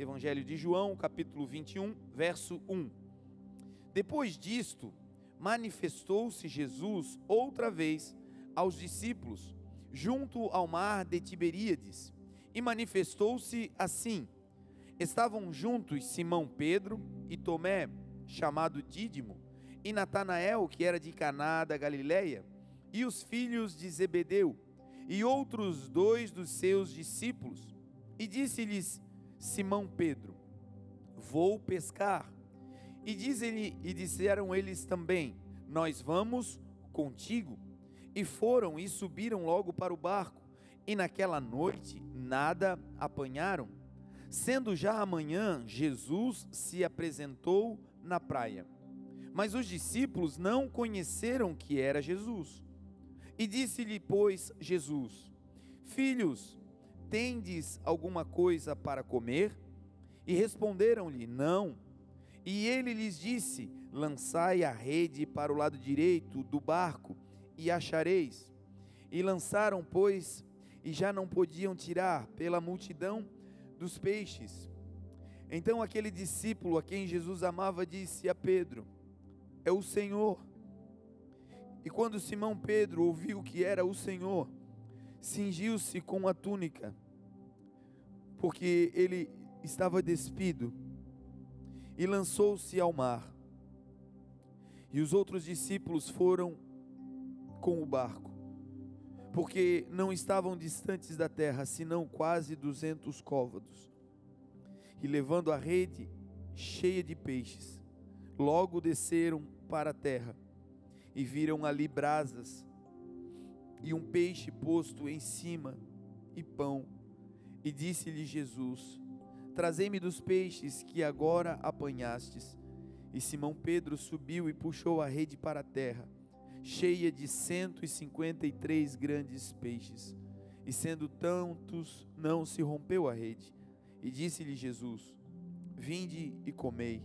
Evangelho de João, capítulo 21, verso 1. Depois disto, manifestou-se Jesus outra vez aos discípulos, junto ao mar de Tiberíades, e manifestou-se assim: Estavam juntos Simão Pedro e Tomé, chamado Dídimo, e Natanael, que era de Caná da Galileia, e os filhos de Zebedeu, e outros dois dos seus discípulos. E disse-lhes Simão Pedro: Vou pescar. E, diz ele, e disseram eles também: Nós vamos contigo. E foram e subiram logo para o barco, e naquela noite nada apanharam. Sendo já amanhã, Jesus se apresentou na praia. Mas os discípulos não conheceram que era Jesus. E disse-lhe, pois, Jesus: Filhos, tendes alguma coisa para comer? E responderam-lhe: Não. E ele lhes disse: Lançai a rede para o lado direito do barco e achareis. E lançaram, pois, e já não podiam tirar pela multidão dos peixes. Então aquele discípulo a quem Jesus amava disse a Pedro: É o Senhor. E quando Simão Pedro ouviu que era o Senhor, cingiu-se com a túnica, porque ele estava despido, e lançou-se ao mar. E os outros discípulos foram com o barco, porque não estavam distantes da terra, senão quase duzentos côvados. E levando a rede cheia de peixes, logo desceram para a terra e viram ali brasas e um peixe posto em cima e pão. E disse-lhe Jesus: Trazei-me dos peixes que agora apanhastes. E Simão Pedro subiu e puxou a rede para a terra, cheia de cento e cinquenta e três grandes peixes. E sendo tantos, não se rompeu a rede. E disse-lhe Jesus: Vinde e comei.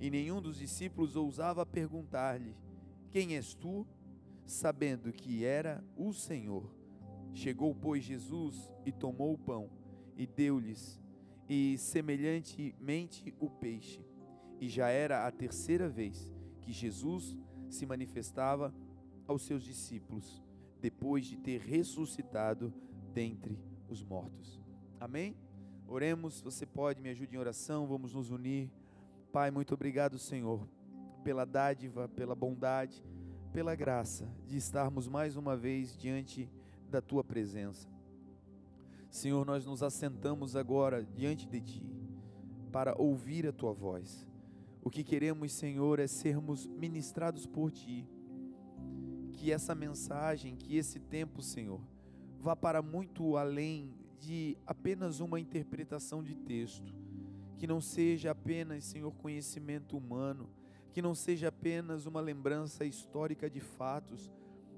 E nenhum dos discípulos ousava perguntar-lhe: quem és tu? Sabendo que era o Senhor. Chegou, pois, Jesus e tomou o pão e deu-lhes, e semelhantemente o peixe. E já era a terceira vez que Jesus se manifestava aos seus discípulos, depois de ter ressuscitado dentre os mortos. Amém? Oremos, você pode, me ajude em oração, vamos nos unir. Pai, muito obrigado, Senhor pela dádiva, pela bondade, pela graça de estarmos mais uma vez diante da tua presença. Senhor, nós nos assentamos agora diante de ti para ouvir a tua voz. O que queremos, Senhor, é sermos ministrados por ti. Que essa mensagem, que esse tempo, Senhor, vá para muito além de apenas uma interpretação de texto. Que não seja apenas, Senhor, conhecimento humano que não seja apenas uma lembrança histórica de fatos,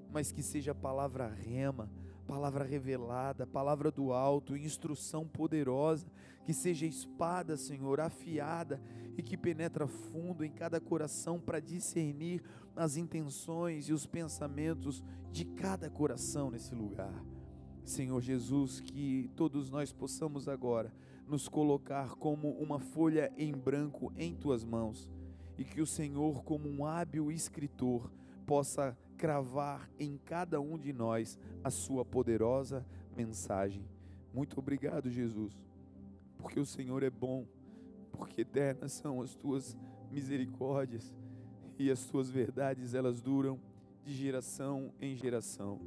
mas que seja palavra rema, palavra revelada, palavra do alto, instrução poderosa, que seja espada, Senhor, afiada e que penetra fundo em cada coração para discernir as intenções e os pensamentos de cada coração nesse lugar. Senhor Jesus, que todos nós possamos agora nos colocar como uma folha em branco em tuas mãos e que o Senhor, como um hábil escritor, possa cravar em cada um de nós a sua poderosa mensagem. Muito obrigado, Jesus, porque o Senhor é bom, porque eternas são as tuas misericórdias e as tuas verdades, elas duram de geração em geração.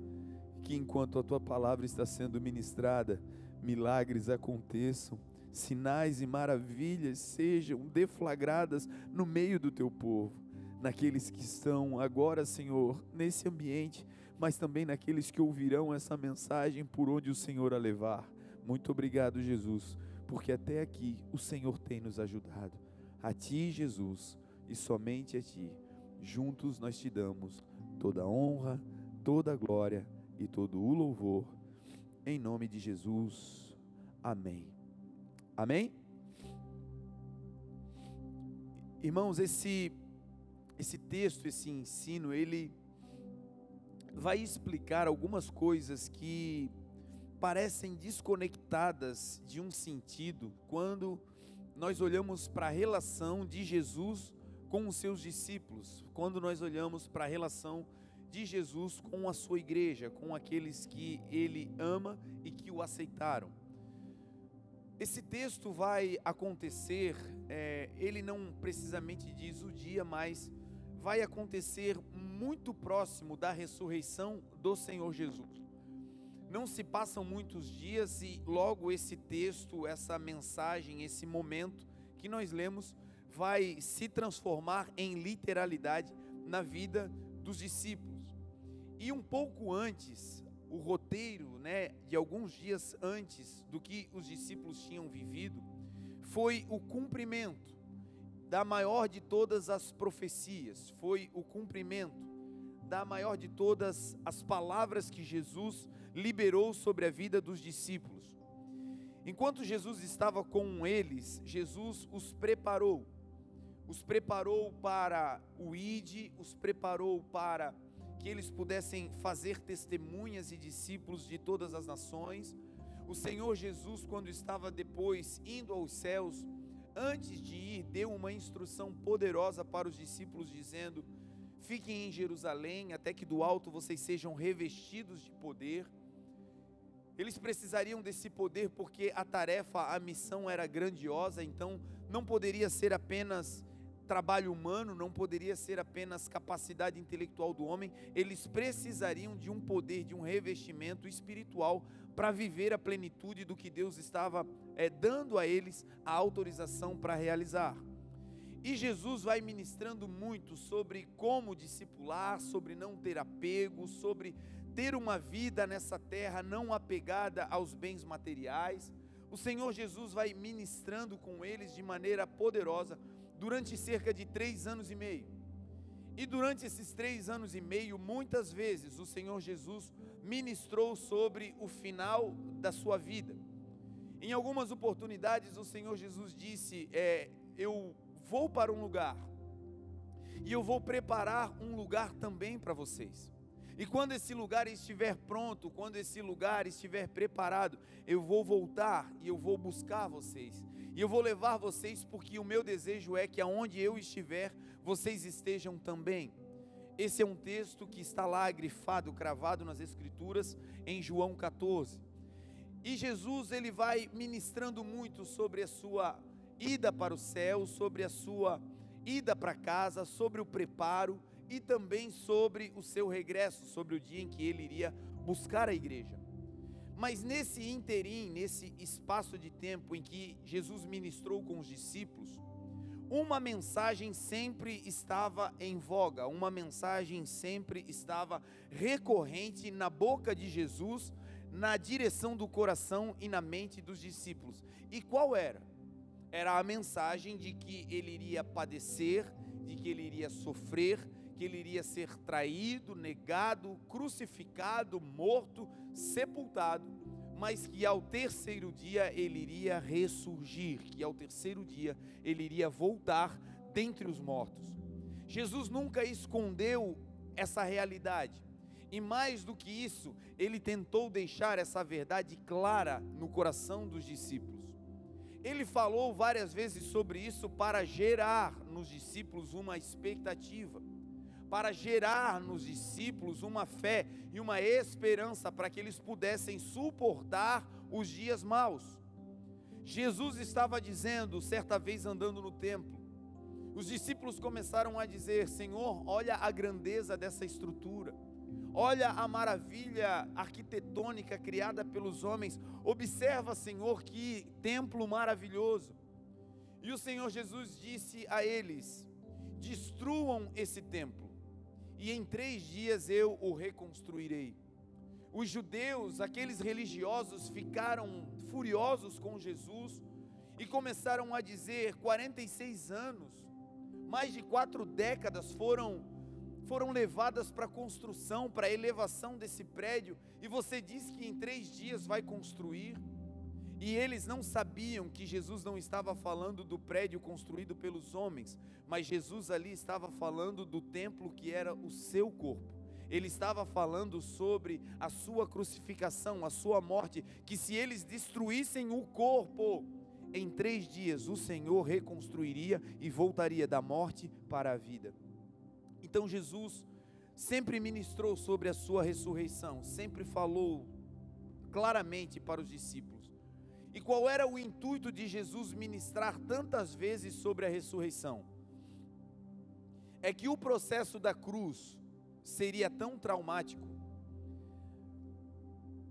Que enquanto a tua palavra está sendo ministrada, milagres aconteçam sinais e maravilhas sejam deflagradas no meio do teu povo, naqueles que estão agora, Senhor, nesse ambiente, mas também naqueles que ouvirão essa mensagem por onde o Senhor a levar. Muito obrigado, Jesus, porque até aqui o Senhor tem nos ajudado. A ti, Jesus, e somente a ti, juntos nós te damos toda a honra, toda a glória e todo o louvor. Em nome de Jesus. Amém. Amém? Irmãos, esse esse texto, esse ensino, ele vai explicar algumas coisas que parecem desconectadas de um sentido quando nós olhamos para a relação de Jesus com os seus discípulos, quando nós olhamos para a relação de Jesus com a sua igreja, com aqueles que ele ama e que o aceitaram. Esse texto vai acontecer, é, ele não precisamente diz o dia, mas vai acontecer muito próximo da ressurreição do Senhor Jesus. Não se passam muitos dias e logo esse texto, essa mensagem, esse momento que nós lemos vai se transformar em literalidade na vida dos discípulos. E um pouco antes, o roteiro, né, de alguns dias antes do que os discípulos tinham vivido, foi o cumprimento da maior de todas as profecias, foi o cumprimento da maior de todas as palavras que Jesus liberou sobre a vida dos discípulos. Enquanto Jesus estava com eles, Jesus os preparou. Os preparou para o ID, os preparou para que eles pudessem fazer testemunhas e discípulos de todas as nações. O Senhor Jesus, quando estava depois indo aos céus, antes de ir, deu uma instrução poderosa para os discípulos, dizendo: Fiquem em Jerusalém até que do alto vocês sejam revestidos de poder. Eles precisariam desse poder porque a tarefa, a missão era grandiosa, então não poderia ser apenas trabalho humano, não poderia ser apenas capacidade intelectual do homem, eles precisariam de um poder, de um revestimento espiritual para viver a plenitude do que Deus estava é, dando a eles a autorização para realizar. E Jesus vai ministrando muito sobre como discipular, sobre não ter apego, sobre ter uma vida nessa terra não apegada aos bens materiais. O Senhor Jesus vai ministrando com eles de maneira poderosa durante cerca de três anos e meio. E durante esses três anos e meio, muitas vezes o Senhor Jesus ministrou sobre o final da sua vida. Em algumas oportunidades, o Senhor Jesus disse: é, Eu vou para um lugar, e eu vou preparar um lugar também para vocês. E quando esse lugar estiver pronto, quando esse lugar estiver preparado, eu vou voltar e eu vou buscar vocês. E eu vou levar vocês porque o meu desejo é que aonde eu estiver, vocês estejam também. Esse é um texto que está lá grifado, cravado nas escrituras em João 14. E Jesus ele vai ministrando muito sobre a sua ida para o céu, sobre a sua ida para casa, sobre o preparo e também sobre o seu regresso, sobre o dia em que ele iria buscar a igreja. Mas nesse interim, nesse espaço de tempo em que Jesus ministrou com os discípulos, uma mensagem sempre estava em voga, uma mensagem sempre estava recorrente na boca de Jesus, na direção do coração e na mente dos discípulos. E qual era? Era a mensagem de que ele iria padecer, de que ele iria sofrer, que ele iria ser traído, negado, crucificado, morto, sepultado, mas que ao terceiro dia ele iria ressurgir, que ao terceiro dia ele iria voltar dentre os mortos. Jesus nunca escondeu essa realidade. E mais do que isso, ele tentou deixar essa verdade clara no coração dos discípulos. Ele falou várias vezes sobre isso para gerar nos discípulos uma expectativa para gerar nos discípulos uma fé e uma esperança para que eles pudessem suportar os dias maus. Jesus estava dizendo, certa vez andando no templo, os discípulos começaram a dizer: Senhor, olha a grandeza dessa estrutura, olha a maravilha arquitetônica criada pelos homens, observa, Senhor, que templo maravilhoso. E o Senhor Jesus disse a eles: destruam esse templo e em três dias eu o reconstruirei. Os judeus, aqueles religiosos, ficaram furiosos com Jesus e começaram a dizer: 46 anos, mais de quatro décadas foram foram levadas para a construção, para a elevação desse prédio, e você diz que em três dias vai construir. E eles não sabiam que Jesus não estava falando do prédio construído pelos homens, mas Jesus ali estava falando do templo que era o seu corpo. Ele estava falando sobre a sua crucificação, a sua morte, que se eles destruíssem o corpo, em três dias o Senhor reconstruiria e voltaria da morte para a vida. Então Jesus sempre ministrou sobre a sua ressurreição, sempre falou claramente para os discípulos. E qual era o intuito de Jesus ministrar tantas vezes sobre a ressurreição? É que o processo da cruz seria tão traumático,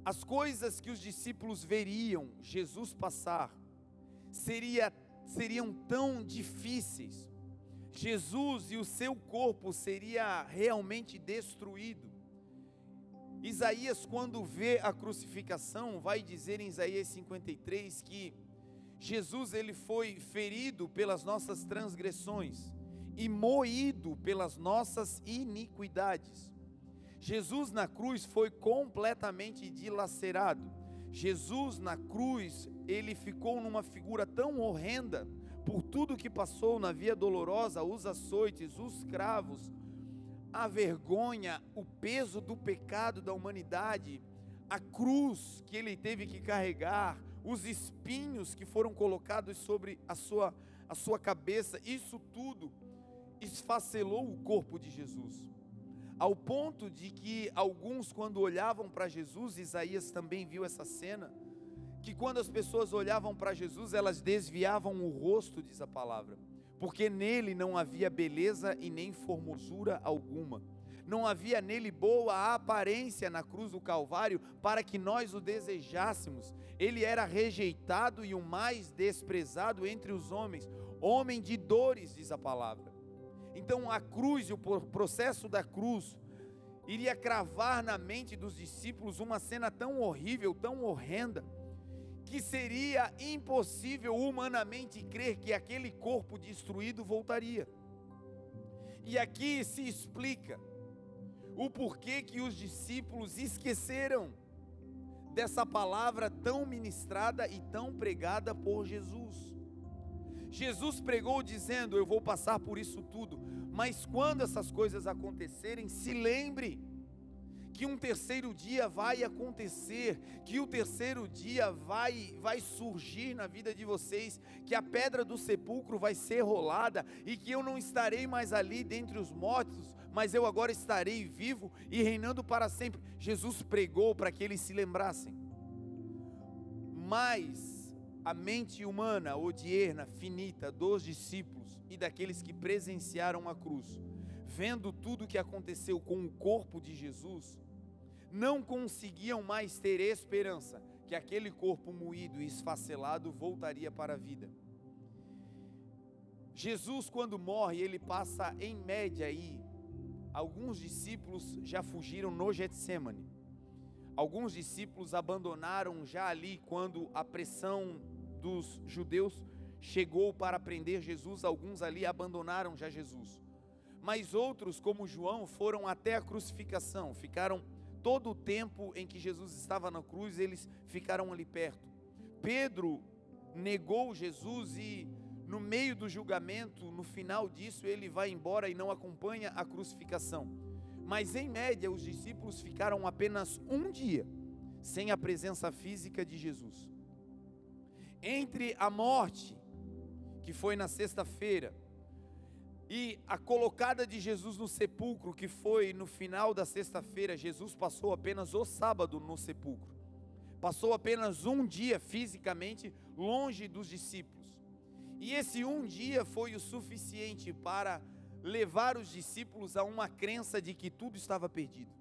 as coisas que os discípulos veriam Jesus passar seria, seriam tão difíceis, Jesus e o seu corpo seria realmente destruído. Isaías, quando vê a crucificação, vai dizer em Isaías 53 que Jesus ele foi ferido pelas nossas transgressões e moído pelas nossas iniquidades. Jesus na cruz foi completamente dilacerado. Jesus na cruz, ele ficou numa figura tão horrenda por tudo que passou na via dolorosa, os açoites, os cravos, a vergonha, o peso do pecado da humanidade, a cruz que ele teve que carregar, os espinhos que foram colocados sobre a sua, a sua cabeça, isso tudo esfacelou o corpo de Jesus. Ao ponto de que alguns, quando olhavam para Jesus, Isaías também viu essa cena, que quando as pessoas olhavam para Jesus, elas desviavam o rosto, diz a palavra, porque nele não havia beleza e nem formosura alguma. Não havia nele boa aparência na cruz do Calvário para que nós o desejássemos. Ele era rejeitado e o mais desprezado entre os homens, homem de dores, diz a palavra. Então a cruz e o processo da cruz iria cravar na mente dos discípulos uma cena tão horrível, tão horrenda, que seria impossível humanamente crer que aquele corpo destruído voltaria. E aqui se explica o porquê que os discípulos esqueceram dessa palavra tão ministrada e tão pregada por Jesus. Jesus pregou dizendo: Eu vou passar por isso tudo, mas quando essas coisas acontecerem, se lembre que um terceiro dia vai acontecer, que o terceiro dia vai vai surgir na vida de vocês, que a pedra do sepulcro vai ser rolada e que eu não estarei mais ali dentre os mortos, mas eu agora estarei vivo e reinando para sempre. Jesus pregou para que eles se lembrassem. Mas a mente humana, odierna, finita dos discípulos e daqueles que presenciaram a cruz, vendo tudo o que aconteceu com o corpo de Jesus, não conseguiam mais ter esperança que aquele corpo moído e esfacelado voltaria para a vida. Jesus, quando morre, ele passa em média aí. Alguns discípulos já fugiram no Getsemane. Alguns discípulos abandonaram já ali quando a pressão dos judeus chegou para prender Jesus, alguns ali abandonaram já Jesus. Mas outros, como João, foram até a crucificação, ficaram todo o tempo em que Jesus estava na cruz, eles ficaram ali perto. Pedro negou Jesus e no meio do julgamento, no final disso, ele vai embora e não acompanha a crucificação. Mas em média, os discípulos ficaram apenas um dia sem a presença física de Jesus entre a morte, que foi na sexta-feira, e a colocada de Jesus no sepulcro, que foi no final da sexta-feira, Jesus passou apenas o sábado no sepulcro. Passou apenas um dia fisicamente longe dos discípulos. E esse um dia foi o suficiente para levar os discípulos a uma crença de que tudo estava perdido.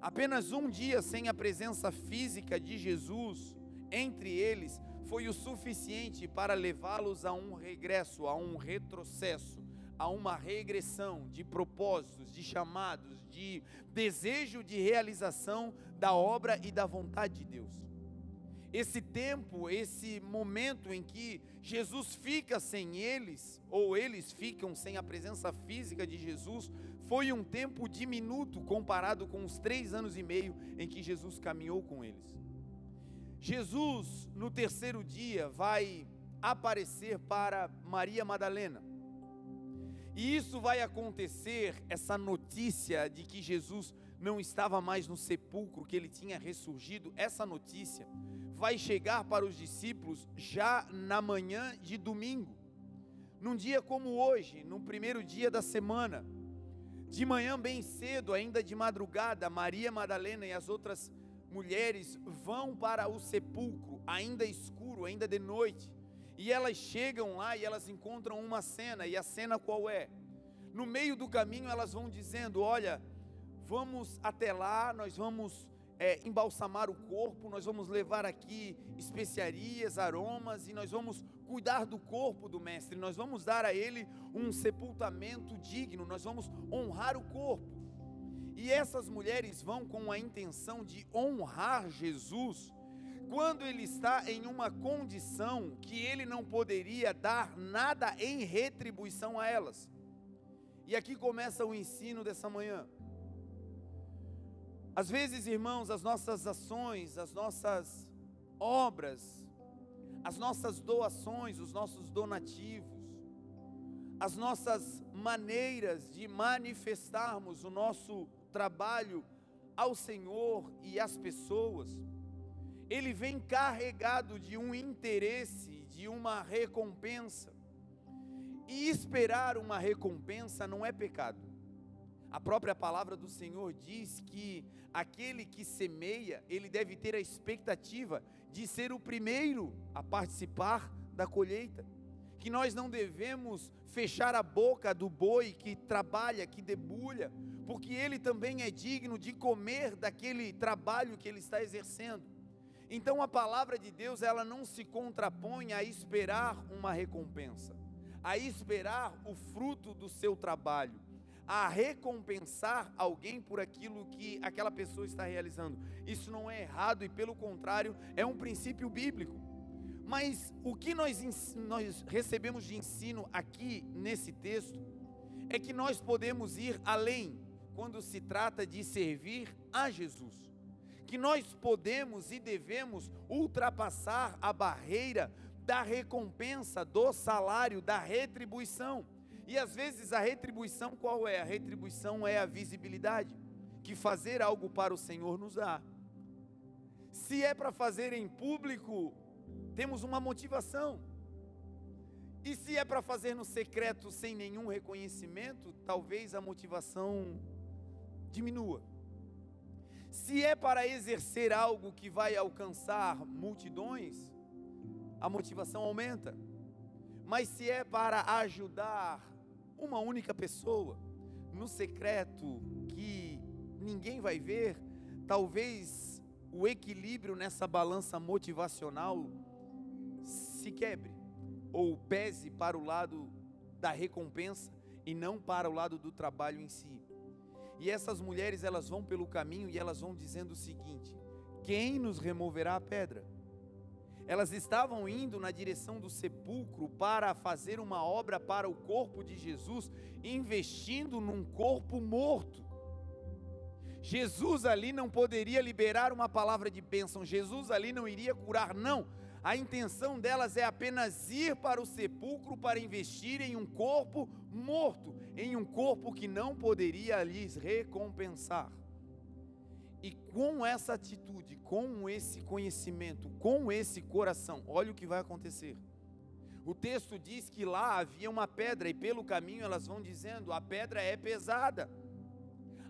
Apenas um dia sem a presença física de Jesus entre eles foi o suficiente para levá-los a um regresso, a um retrocesso, a uma regressão de propósitos, de chamados, de desejo de realização da obra e da vontade de Deus. Esse tempo, esse momento em que Jesus fica sem eles, ou eles ficam sem a presença física de Jesus, foi um tempo diminuto comparado com os três anos e meio em que Jesus caminhou com eles. Jesus, no terceiro dia, vai aparecer para Maria Madalena. E isso vai acontecer, essa notícia de que Jesus não estava mais no sepulcro, que ele tinha ressurgido, essa notícia vai chegar para os discípulos já na manhã de domingo. Num dia como hoje, no primeiro dia da semana, de manhã bem cedo, ainda de madrugada, Maria Madalena e as outras mulheres vão para o sepulcro, ainda escuro, ainda de noite. E elas chegam lá e elas encontram uma cena, e a cena qual é? No meio do caminho elas vão dizendo: Olha, vamos até lá, nós vamos é, embalsamar o corpo, nós vamos levar aqui especiarias, aromas, e nós vamos cuidar do corpo do Mestre, nós vamos dar a ele um sepultamento digno, nós vamos honrar o corpo. E essas mulheres vão com a intenção de honrar Jesus, quando ele está em uma condição que ele não poderia dar nada em retribuição a elas. E aqui começa o ensino dessa manhã. Às vezes, irmãos, as nossas ações, as nossas obras, as nossas doações, os nossos donativos, as nossas maneiras de manifestarmos o nosso trabalho ao Senhor e às pessoas, ele vem carregado de um interesse, de uma recompensa. E esperar uma recompensa não é pecado. A própria palavra do Senhor diz que aquele que semeia, ele deve ter a expectativa de ser o primeiro a participar da colheita. Que nós não devemos fechar a boca do boi que trabalha, que debulha, porque ele também é digno de comer daquele trabalho que ele está exercendo. Então a palavra de Deus, ela não se contrapõe a esperar uma recompensa, a esperar o fruto do seu trabalho, a recompensar alguém por aquilo que aquela pessoa está realizando. Isso não é errado e pelo contrário, é um princípio bíblico. Mas o que nós, nós recebemos de ensino aqui nesse texto é que nós podemos ir além quando se trata de servir a Jesus. Que nós podemos e devemos ultrapassar a barreira da recompensa, do salário, da retribuição. E às vezes a retribuição qual é? A retribuição é a visibilidade que fazer algo para o Senhor nos dá. Se é para fazer em público, temos uma motivação. E se é para fazer no secreto sem nenhum reconhecimento, talvez a motivação diminua. Se é para exercer algo que vai alcançar multidões, a motivação aumenta. Mas se é para ajudar uma única pessoa, no secreto, que ninguém vai ver, talvez o equilíbrio nessa balança motivacional se quebre, ou pese para o lado da recompensa e não para o lado do trabalho em si. E essas mulheres, elas vão pelo caminho e elas vão dizendo o seguinte: Quem nos removerá a pedra? Elas estavam indo na direção do sepulcro para fazer uma obra para o corpo de Jesus, investindo num corpo morto. Jesus ali não poderia liberar uma palavra de bênção, Jesus ali não iria curar, não a intenção delas é apenas ir para o sepulcro para investir em um corpo morto, em um corpo que não poderia lhes recompensar. E com essa atitude, com esse conhecimento, com esse coração, olha o que vai acontecer. O texto diz que lá havia uma pedra, e pelo caminho elas vão dizendo: a pedra é pesada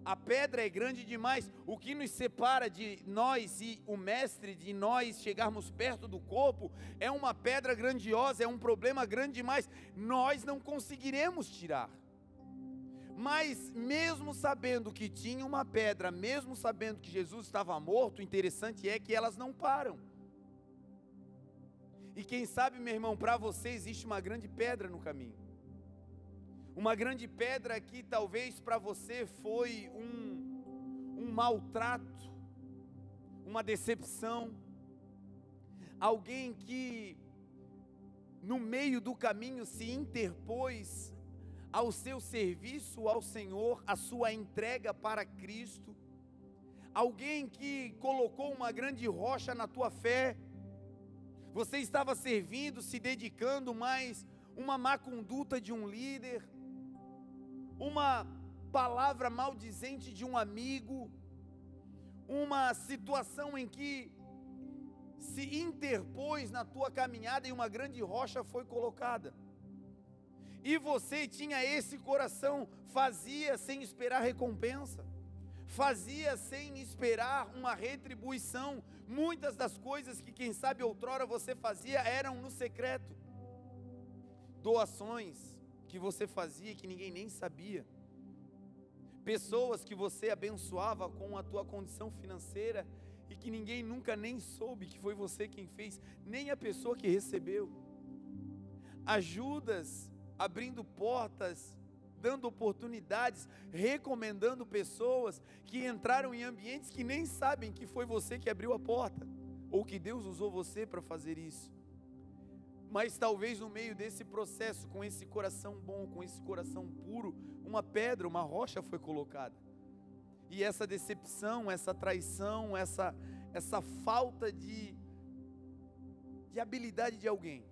a pedra é grande demais. O que nos separa de nós e o mestre, de nós chegarmos perto do corpo, é uma pedra grandiosa, é um problema grande demais. Nós não conseguiremos tirar. Mas, mesmo sabendo que tinha uma pedra, mesmo sabendo que Jesus estava morto, o interessante é que elas não param. E quem sabe, meu irmão, para você existe uma grande pedra no caminho. Uma grande pedra que talvez para você foi um, um maltrato, uma decepção, alguém que no meio do caminho se interpôs ao seu serviço ao Senhor, a sua entrega para Cristo, alguém que colocou uma grande rocha na tua fé, você estava servindo, se dedicando, mas uma má conduta de um líder, uma palavra maldizente de um amigo, uma situação em que se interpôs na tua caminhada e uma grande rocha foi colocada. E você tinha esse coração, fazia sem esperar recompensa, fazia sem esperar uma retribuição. Muitas das coisas que, quem sabe, outrora você fazia eram no secreto. Doações que você fazia que ninguém nem sabia. Pessoas que você abençoava com a tua condição financeira e que ninguém nunca nem soube que foi você quem fez, nem a pessoa que recebeu. Ajudas abrindo portas, dando oportunidades, recomendando pessoas que entraram em ambientes que nem sabem que foi você que abriu a porta, ou que Deus usou você para fazer isso. Mas talvez no meio desse processo, com esse coração bom, com esse coração puro, uma pedra, uma rocha foi colocada. E essa decepção, essa traição, essa, essa falta de, de habilidade de alguém,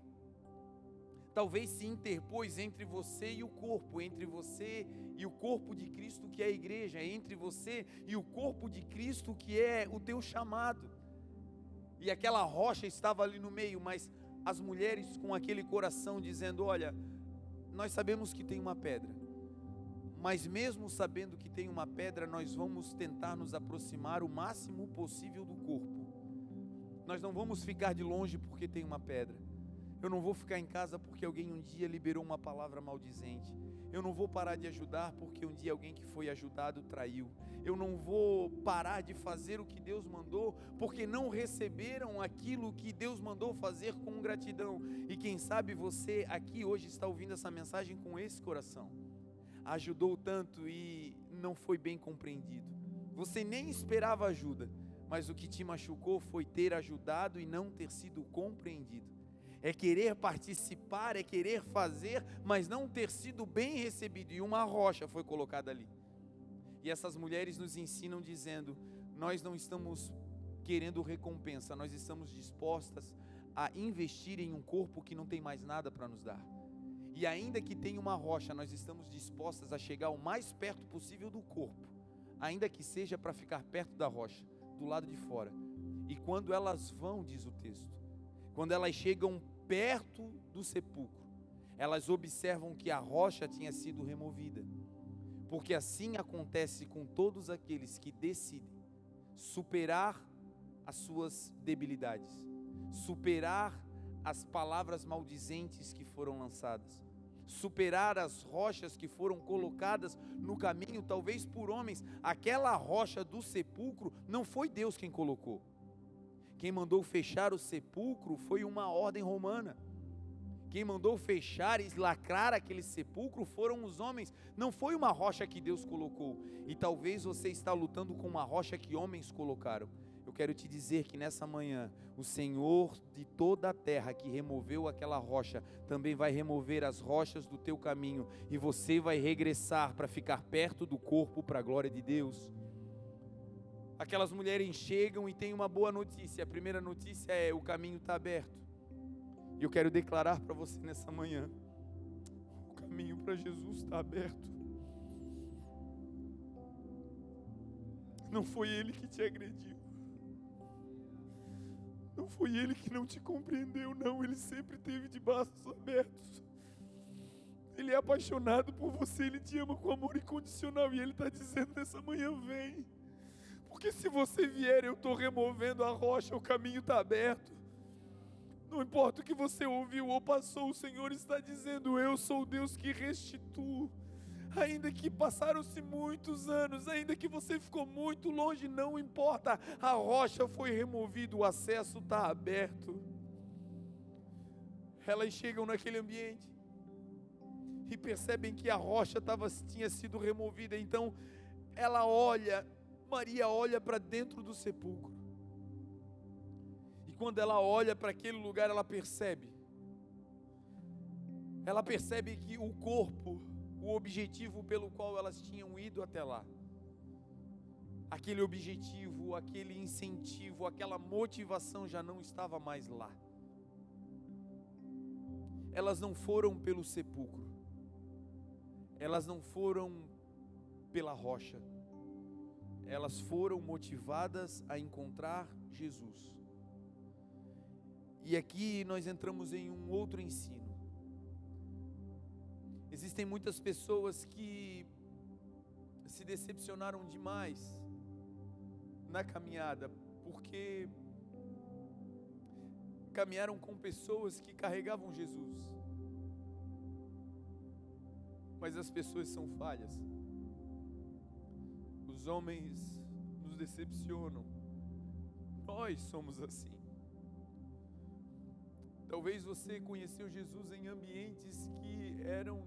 talvez se interpôs entre você e o corpo, entre você e o corpo de Cristo que é a igreja, entre você e o corpo de Cristo que é o teu chamado. E aquela rocha estava ali no meio, mas as mulheres com aquele coração dizendo: Olha, nós sabemos que tem uma pedra, mas mesmo sabendo que tem uma pedra, nós vamos tentar nos aproximar o máximo possível do corpo. Nós não vamos ficar de longe porque tem uma pedra. Eu não vou ficar em casa porque alguém um dia liberou uma palavra maldizente. Eu não vou parar de ajudar porque um dia alguém que foi ajudado traiu. Eu não vou parar de fazer o que Deus mandou porque não receberam aquilo que Deus mandou fazer com gratidão. E quem sabe você aqui hoje está ouvindo essa mensagem com esse coração. Ajudou tanto e não foi bem compreendido. Você nem esperava ajuda, mas o que te machucou foi ter ajudado e não ter sido compreendido é querer participar, é querer fazer, mas não ter sido bem recebido. E uma rocha foi colocada ali. E essas mulheres nos ensinam dizendo: nós não estamos querendo recompensa, nós estamos dispostas a investir em um corpo que não tem mais nada para nos dar. E ainda que tenha uma rocha, nós estamos dispostas a chegar o mais perto possível do corpo, ainda que seja para ficar perto da rocha, do lado de fora. E quando elas vão, diz o texto, quando elas chegam perto do sepulcro, elas observam que a rocha tinha sido removida. Porque assim acontece com todos aqueles que decidem superar as suas debilidades, superar as palavras maldizentes que foram lançadas, superar as rochas que foram colocadas no caminho, talvez por homens. Aquela rocha do sepulcro não foi Deus quem colocou. Quem mandou fechar o sepulcro foi uma ordem romana. Quem mandou fechar e lacrar aquele sepulcro foram os homens, não foi uma rocha que Deus colocou. E talvez você está lutando com uma rocha que homens colocaram. Eu quero te dizer que nessa manhã, o Senhor de toda a terra que removeu aquela rocha, também vai remover as rochas do teu caminho, e você vai regressar para ficar perto do corpo para a glória de Deus aquelas mulheres chegam e têm uma boa notícia. A primeira notícia é: o caminho está aberto. E eu quero declarar para você nessa manhã: o caminho para Jesus está aberto. Não foi Ele que te agrediu. Não foi Ele que não te compreendeu, não. Ele sempre teve de braços abertos. Ele é apaixonado por você, Ele te ama com amor incondicional. E Ele está dizendo nessa manhã: vem. Porque se você vier, eu estou removendo a rocha, o caminho está aberto. Não importa o que você ouviu ou passou, o Senhor está dizendo: Eu sou o Deus que restituo. Ainda que passaram-se muitos anos, ainda que você ficou muito longe, não importa, a rocha foi removida, o acesso está aberto. Elas chegam naquele ambiente e percebem que a rocha tava, tinha sido removida, então ela olha Maria olha para dentro do sepulcro. E quando ela olha para aquele lugar, ela percebe. Ela percebe que o corpo, o objetivo pelo qual elas tinham ido até lá, aquele objetivo, aquele incentivo, aquela motivação já não estava mais lá. Elas não foram pelo sepulcro, elas não foram pela rocha, elas foram motivadas a encontrar Jesus. E aqui nós entramos em um outro ensino. Existem muitas pessoas que se decepcionaram demais na caminhada, porque caminharam com pessoas que carregavam Jesus. Mas as pessoas são falhas. Os homens nos decepcionam. Nós somos assim. Talvez você conheceu Jesus em ambientes que eram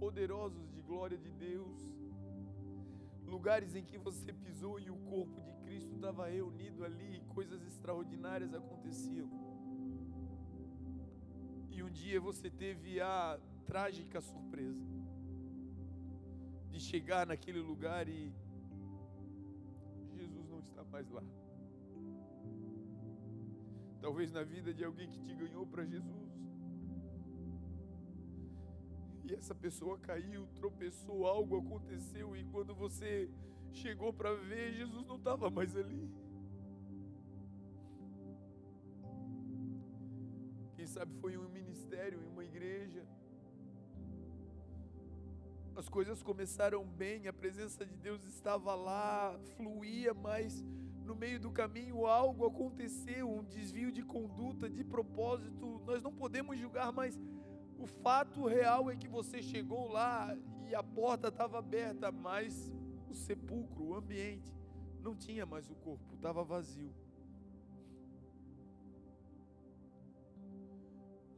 poderosos de glória de Deus, lugares em que você pisou e o corpo de Cristo estava reunido ali e coisas extraordinárias aconteciam. E um dia você teve a trágica surpresa de chegar naquele lugar e mais lá. Talvez na vida de alguém que te ganhou para Jesus. E essa pessoa caiu, tropeçou, algo aconteceu, e quando você chegou para ver, Jesus não estava mais ali. Quem sabe foi em um ministério, em uma igreja. As coisas começaram bem, a presença de Deus estava lá, fluía, mas no meio do caminho algo aconteceu, um desvio de conduta, de propósito. Nós não podemos julgar, mas o fato real é que você chegou lá e a porta estava aberta, mas o sepulcro, o ambiente, não tinha mais o corpo, estava vazio.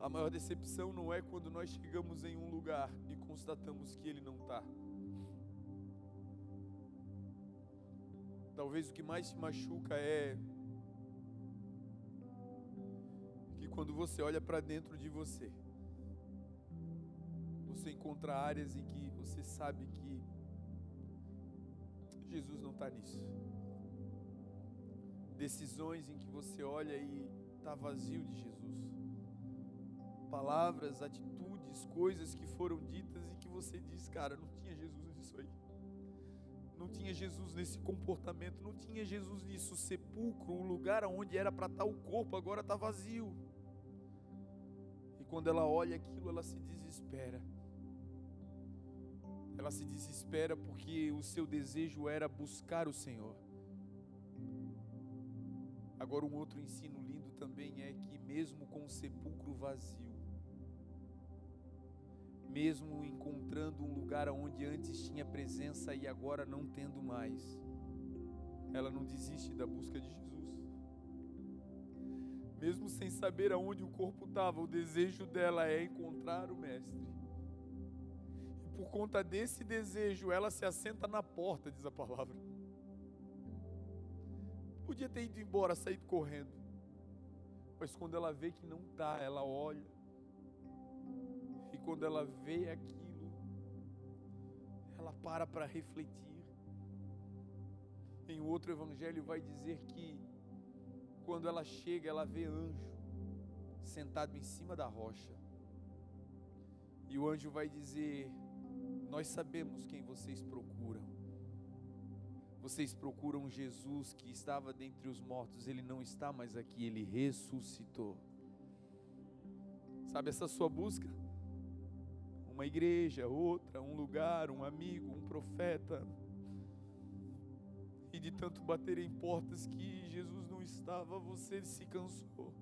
A maior decepção não é quando nós chegamos em um lugar e constatamos que ele não está. Talvez o que mais te machuca é que quando você olha para dentro de você, você encontra áreas em que você sabe que Jesus não está nisso. Decisões em que você olha e está vazio de Jesus. Palavras, atitudes, coisas que foram ditas e que você diz, cara, não tinha Jesus nisso aí. Não tinha Jesus nesse comportamento, não tinha Jesus nisso. O sepulcro, o lugar onde era para estar o corpo, agora está vazio. E quando ela olha aquilo, ela se desespera ela se desespera porque o seu desejo era buscar o Senhor. Agora, um outro ensino lindo também é que, mesmo com o sepulcro vazio, mesmo encontrando um lugar onde antes tinha presença e agora não tendo mais, ela não desiste da busca de Jesus. Mesmo sem saber aonde o corpo estava, o desejo dela é encontrar o Mestre por conta desse desejo, ela se assenta na porta, diz a palavra. Podia ter ido embora, saído correndo. Mas quando ela vê que não está, ela olha. Quando ela vê aquilo, ela para para refletir. Em outro evangelho vai dizer que quando ela chega, ela vê anjo sentado em cima da rocha. E o anjo vai dizer: nós sabemos quem vocês procuram. Vocês procuram Jesus que estava dentre os mortos, ele não está mais aqui, ele ressuscitou. Sabe essa sua busca? Uma igreja, outra, um lugar, um amigo, um profeta. E de tanto bater em portas que Jesus não estava, você se cansou.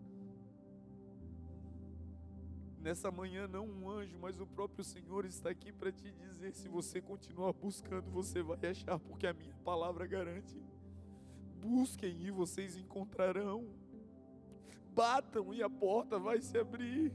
Nessa manhã, não um anjo, mas o próprio Senhor está aqui para te dizer: se você continuar buscando, você vai achar, porque a minha palavra garante. Busquem e vocês encontrarão. Batam e a porta vai se abrir.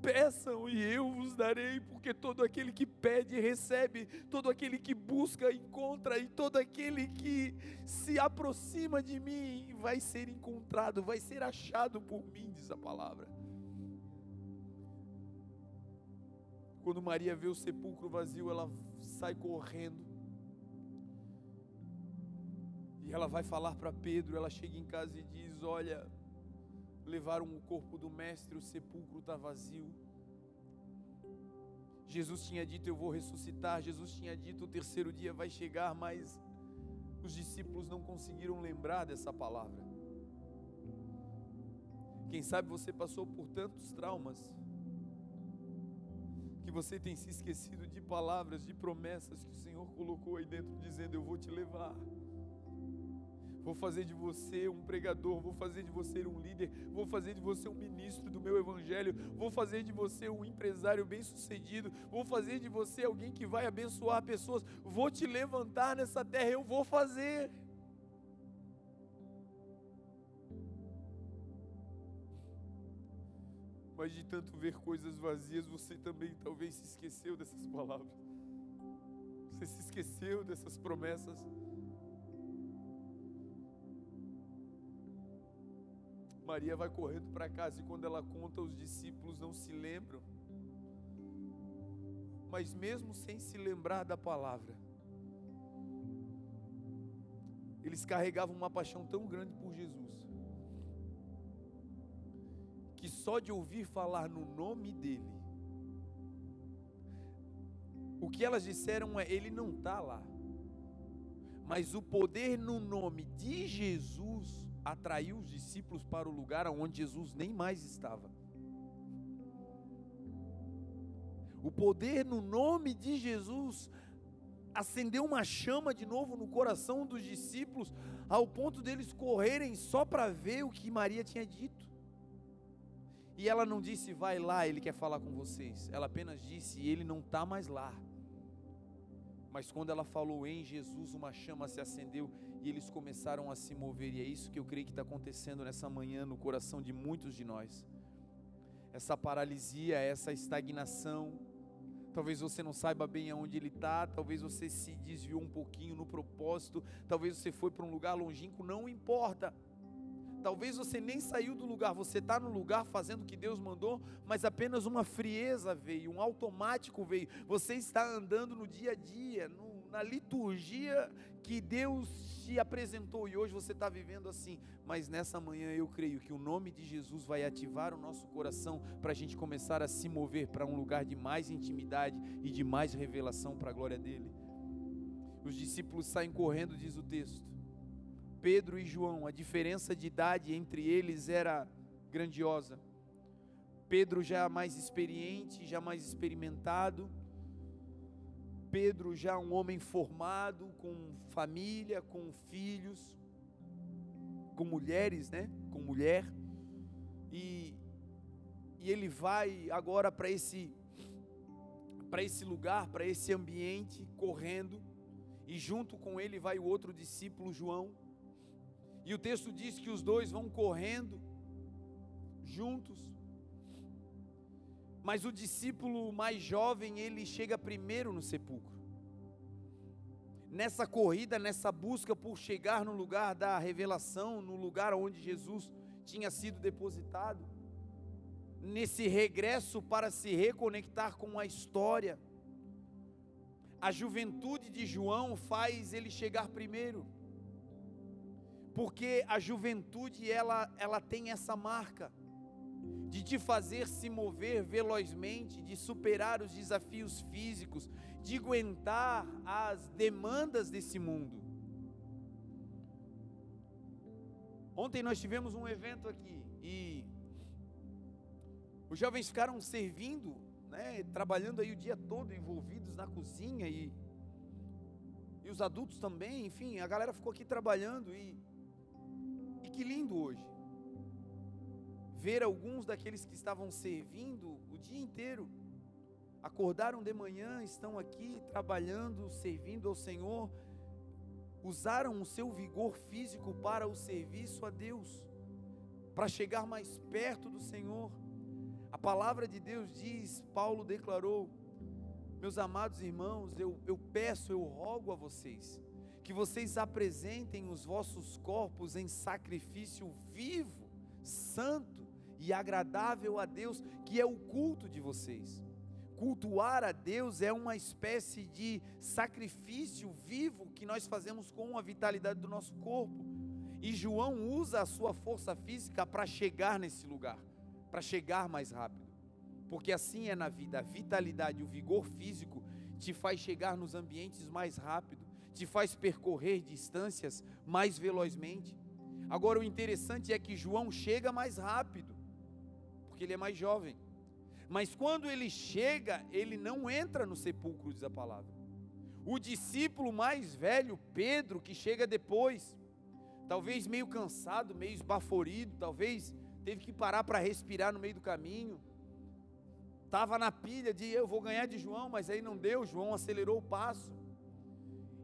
Peçam e eu vos darei, porque todo aquele que pede recebe, todo aquele que busca encontra, e todo aquele que se aproxima de mim vai ser encontrado, vai ser achado por mim, diz a palavra. Quando Maria vê o sepulcro vazio, ela sai correndo. E ela vai falar para Pedro, ela chega em casa e diz: Olha, levaram o corpo do mestre, o sepulcro está vazio. Jesus tinha dito: Eu vou ressuscitar. Jesus tinha dito: O terceiro dia vai chegar, mas os discípulos não conseguiram lembrar dessa palavra. Quem sabe você passou por tantos traumas que você tem se esquecido de palavras, de promessas que o Senhor colocou aí dentro, dizendo: Eu vou te levar. Vou fazer de você um pregador, vou fazer de você um líder, vou fazer de você um ministro do meu evangelho, vou fazer de você um empresário bem-sucedido, vou fazer de você alguém que vai abençoar pessoas, vou te levantar nessa terra, eu vou fazer. mas de tanto ver coisas vazias, você também talvez se esqueceu dessas palavras. Você se esqueceu dessas promessas. Maria vai correndo para casa e quando ela conta, os discípulos não se lembram. Mas mesmo sem se lembrar da palavra, eles carregavam uma paixão tão grande por Jesus que só de ouvir falar no nome dele, o que elas disseram é: ele não está lá. Mas o poder no nome de Jesus atraiu os discípulos para o lugar onde Jesus nem mais estava. O poder no nome de Jesus acendeu uma chama de novo no coração dos discípulos, ao ponto deles correrem só para ver o que Maria tinha dito. E ela não disse, vai lá, ele quer falar com vocês. Ela apenas disse, ele não está mais lá. Mas quando ela falou em Jesus, uma chama se acendeu e eles começaram a se mover. E é isso que eu creio que está acontecendo nessa manhã no coração de muitos de nós. Essa paralisia, essa estagnação. Talvez você não saiba bem aonde ele está, talvez você se desviou um pouquinho no propósito, talvez você foi para um lugar longínquo, não importa. Talvez você nem saiu do lugar, você está no lugar fazendo o que Deus mandou, mas apenas uma frieza veio, um automático veio. Você está andando no dia a dia, no, na liturgia que Deus te apresentou e hoje você está vivendo assim. Mas nessa manhã eu creio que o nome de Jesus vai ativar o nosso coração para a gente começar a se mover para um lugar de mais intimidade e de mais revelação para a glória dele. Os discípulos saem correndo, diz o texto Pedro e João, a diferença de idade entre eles era grandiosa. Pedro já mais experiente, já mais experimentado. Pedro já um homem formado, com família, com filhos, com mulheres, né? Com mulher. E, e ele vai agora para esse para esse lugar, para esse ambiente, correndo, e junto com ele vai o outro discípulo João. E o texto diz que os dois vão correndo juntos. Mas o discípulo mais jovem, ele chega primeiro no sepulcro. Nessa corrida, nessa busca por chegar no lugar da revelação, no lugar onde Jesus tinha sido depositado, nesse regresso para se reconectar com a história, a juventude de João faz ele chegar primeiro porque a juventude ela, ela tem essa marca de te fazer se mover velozmente, de superar os desafios físicos, de aguentar as demandas desse mundo. Ontem nós tivemos um evento aqui e os jovens ficaram servindo, né, trabalhando aí o dia todo envolvidos na cozinha e e os adultos também, enfim, a galera ficou aqui trabalhando e que lindo hoje ver alguns daqueles que estavam servindo o dia inteiro, acordaram de manhã, estão aqui trabalhando, servindo ao Senhor, usaram o seu vigor físico para o serviço a Deus, para chegar mais perto do Senhor. A palavra de Deus diz, Paulo declarou, meus amados irmãos, eu, eu peço, eu rogo a vocês, que vocês apresentem os vossos corpos em sacrifício vivo, santo e agradável a Deus, que é o culto de vocês. Cultuar a Deus é uma espécie de sacrifício vivo que nós fazemos com a vitalidade do nosso corpo. E João usa a sua força física para chegar nesse lugar, para chegar mais rápido. Porque assim é na vida, a vitalidade, o vigor físico te faz chegar nos ambientes mais rápido te faz percorrer distâncias mais velozmente. Agora, o interessante é que João chega mais rápido. porque ele é mais jovem. Mas quando ele chega, ele não entra no sepulcro, diz a palavra. O discípulo mais velho, Pedro, que chega depois, talvez meio cansado, meio esbaforido, talvez teve que parar para respirar no meio do caminho. Estava na pilha de eu vou ganhar de João, mas aí não deu, João acelerou o passo.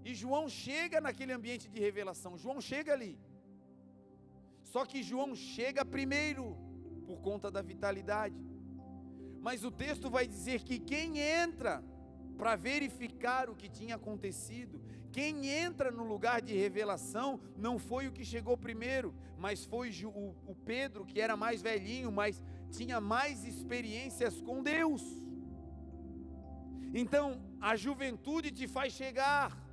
E João chega naquele ambiente de revelação, João chega ali. Só que João chega primeiro, por conta da vitalidade. Mas o texto vai dizer que quem entra para verificar o que tinha acontecido, quem entra no lugar de revelação não foi o que chegou primeiro, mas foi o, Pedro, que era mais velhinho, mas tinha mais experiências com Deus. Então, a juventude te faz chegar,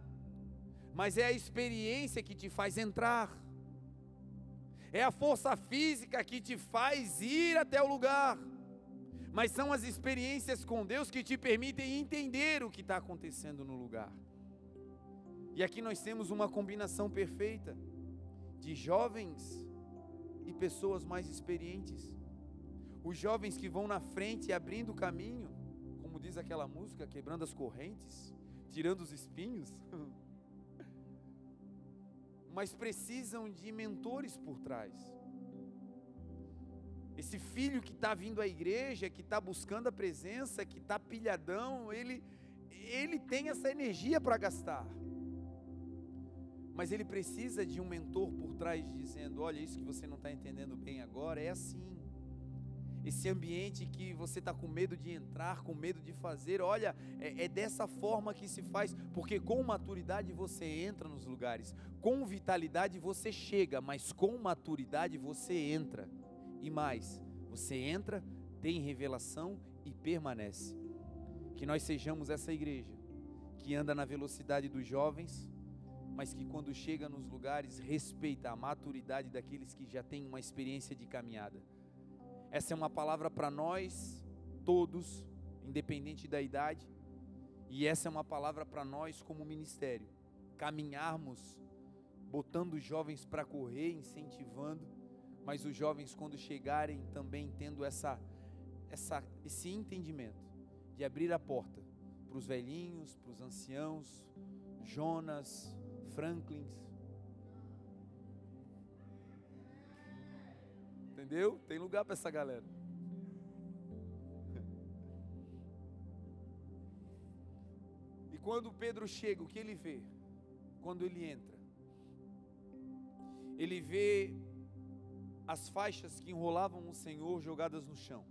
mas é a experiência que te faz entrar, é a força física que te faz ir até o lugar, mas são as experiências com Deus que te permitem entender o que está acontecendo no lugar. E aqui nós temos uma combinação perfeita de jovens e pessoas mais experientes. Os jovens que vão na frente abrindo o caminho, como diz aquela música, quebrando as correntes, tirando os espinhos. Mas precisam de mentores por trás. Esse filho que está vindo à igreja, que está buscando a presença, que está pilhadão, ele, ele tem essa energia para gastar mas ele precisa de um mentor por trás dizendo: olha, isso que você não está entendendo bem agora é assim. Esse ambiente que você está com medo de entrar, com medo de fazer, olha, é, é dessa forma que se faz, porque com maturidade você entra nos lugares, com vitalidade você chega, mas com maturidade você entra, e mais, você entra, tem revelação e permanece. Que nós sejamos essa igreja que anda na velocidade dos jovens, mas que quando chega nos lugares respeita a maturidade daqueles que já têm uma experiência de caminhada. Essa é uma palavra para nós todos, independente da idade, e essa é uma palavra para nós como ministério, caminharmos botando os jovens para correr, incentivando, mas os jovens quando chegarem também tendo essa essa esse entendimento de abrir a porta para os velhinhos, para os anciãos, Jonas, Franklins. Entendeu? Tem lugar para essa galera. E quando Pedro chega, o que ele vê? Quando ele entra, ele vê as faixas que enrolavam o Senhor jogadas no chão.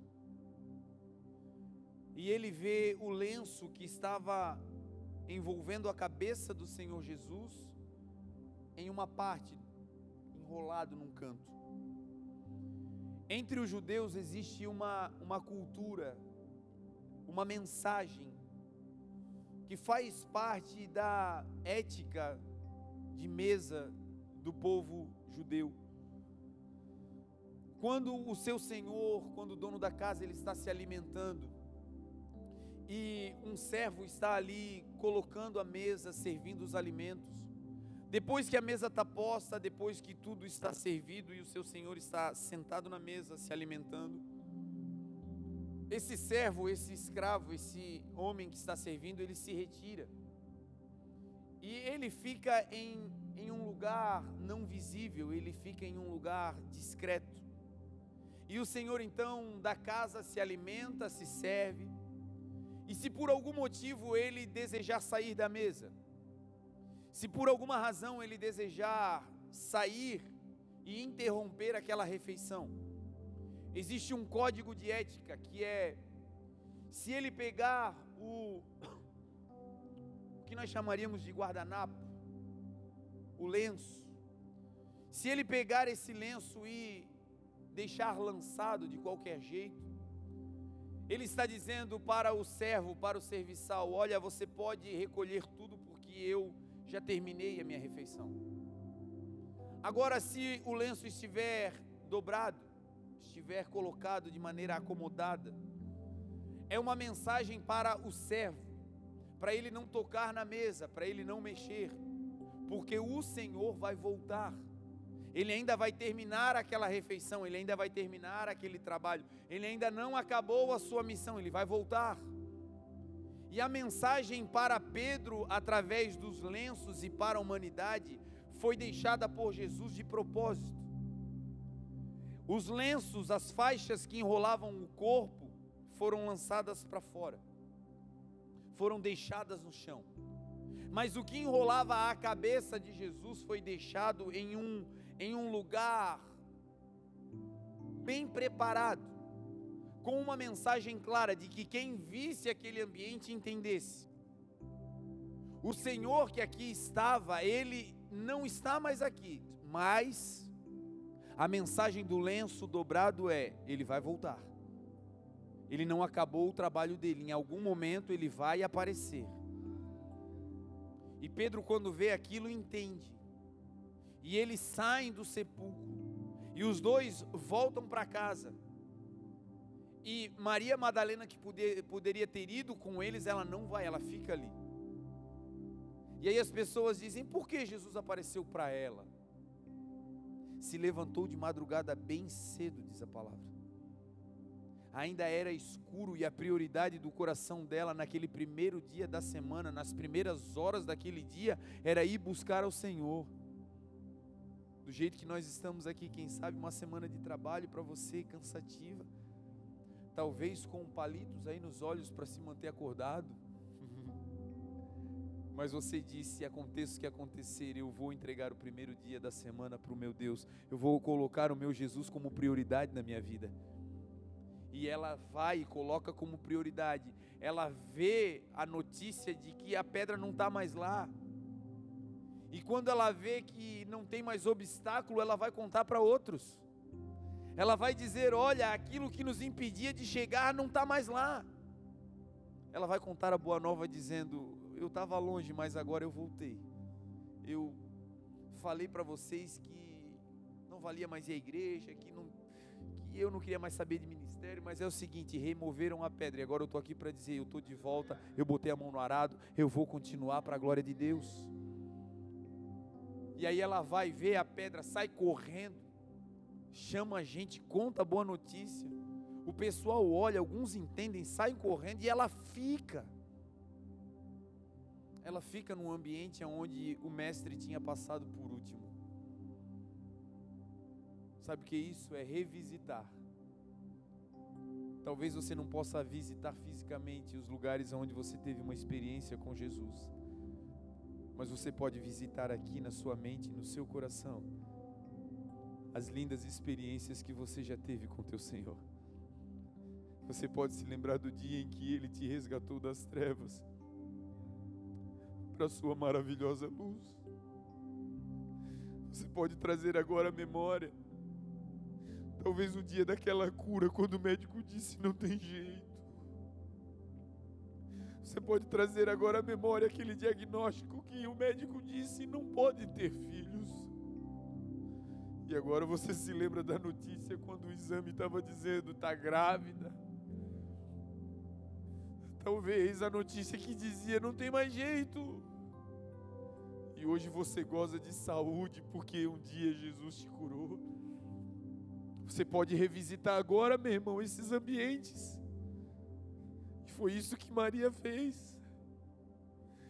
E ele vê o lenço que estava envolvendo a cabeça do Senhor Jesus em uma parte, enrolado num canto. Entre os judeus existe uma, uma cultura, uma mensagem que faz parte da ética de mesa do povo judeu. Quando o seu senhor, quando o dono da casa ele está se alimentando, e um servo está ali colocando a mesa, servindo os alimentos. Depois que a mesa está posta, depois que tudo está servido e o seu senhor está sentado na mesa se alimentando, esse servo, esse escravo, esse homem que está servindo, ele se retira. E ele fica em, em um lugar não visível, ele fica em um lugar discreto. E o senhor então da casa se alimenta, se serve, e se por algum motivo ele desejar sair da mesa, se por alguma razão ele desejar sair e interromper aquela refeição, existe um código de ética que é: se ele pegar o, o que nós chamaríamos de guardanapo, o lenço, se ele pegar esse lenço e deixar lançado de qualquer jeito, ele está dizendo para o servo, para o serviçal: Olha, você pode recolher tudo porque eu já terminei a minha refeição. Agora, se o lenço estiver dobrado, estiver colocado de maneira acomodada, é uma mensagem para o servo, para ele não tocar na mesa, para ele não mexer, porque o Senhor vai voltar. Ele ainda vai terminar aquela refeição, ele ainda vai terminar aquele trabalho, ele ainda não acabou a sua missão, ele vai voltar. E a mensagem para Pedro, através dos lenços e para a humanidade, foi deixada por Jesus de propósito. Os lenços, as faixas que enrolavam o corpo, foram lançadas para fora, foram deixadas no chão. Mas o que enrolava a cabeça de Jesus foi deixado em um, em um lugar bem preparado, com uma mensagem clara de que quem visse aquele ambiente entendesse. O Senhor que aqui estava, ele não está mais aqui, mas a mensagem do lenço dobrado é: ele vai voltar. Ele não acabou o trabalho dele, em algum momento ele vai aparecer. E Pedro, quando vê aquilo, entende. E eles saem do sepulcro. E os dois voltam para casa. E Maria Madalena, que poder, poderia ter ido com eles, ela não vai, ela fica ali. E aí as pessoas dizem: por que Jesus apareceu para ela? Se levantou de madrugada bem cedo, diz a palavra ainda era escuro e a prioridade do coração dela naquele primeiro dia da semana, nas primeiras horas daquele dia, era ir buscar ao Senhor. Do jeito que nós estamos aqui, quem sabe uma semana de trabalho para você cansativa, talvez com palitos aí nos olhos para se manter acordado. Mas você disse: aconteça o que acontecer, eu vou entregar o primeiro dia da semana para o meu Deus, eu vou colocar o meu Jesus como prioridade na minha vida e ela vai e coloca como prioridade. Ela vê a notícia de que a pedra não está mais lá. E quando ela vê que não tem mais obstáculo, ela vai contar para outros. Ela vai dizer: Olha, aquilo que nos impedia de chegar não está mais lá. Ela vai contar a boa nova dizendo: Eu estava longe, mas agora eu voltei. Eu falei para vocês que não valia mais ir à igreja, que não que eu não queria mais saber de ministério, mas é o seguinte: removeram a pedra, e agora eu estou aqui para dizer: eu estou de volta, eu botei a mão no arado, eu vou continuar para a glória de Deus. E aí ela vai ver a pedra, sai correndo, chama a gente, conta a boa notícia. O pessoal olha, alguns entendem, saem correndo e ela fica. Ela fica num ambiente onde o mestre tinha passado por último. Sabe o que isso é revisitar? Talvez você não possa visitar fisicamente os lugares onde você teve uma experiência com Jesus, mas você pode visitar aqui na sua mente, no seu coração, as lindas experiências que você já teve com teu Senhor. Você pode se lembrar do dia em que Ele te resgatou das trevas para a sua maravilhosa luz. Você pode trazer agora a memória Talvez o dia daquela cura, quando o médico disse não tem jeito. Você pode trazer agora à memória aquele diagnóstico que o médico disse não pode ter filhos. E agora você se lembra da notícia quando o exame estava dizendo está grávida. Talvez a notícia que dizia não tem mais jeito. E hoje você goza de saúde porque um dia Jesus te curou. Você pode revisitar agora, meu irmão, esses ambientes. E foi isso que Maria fez.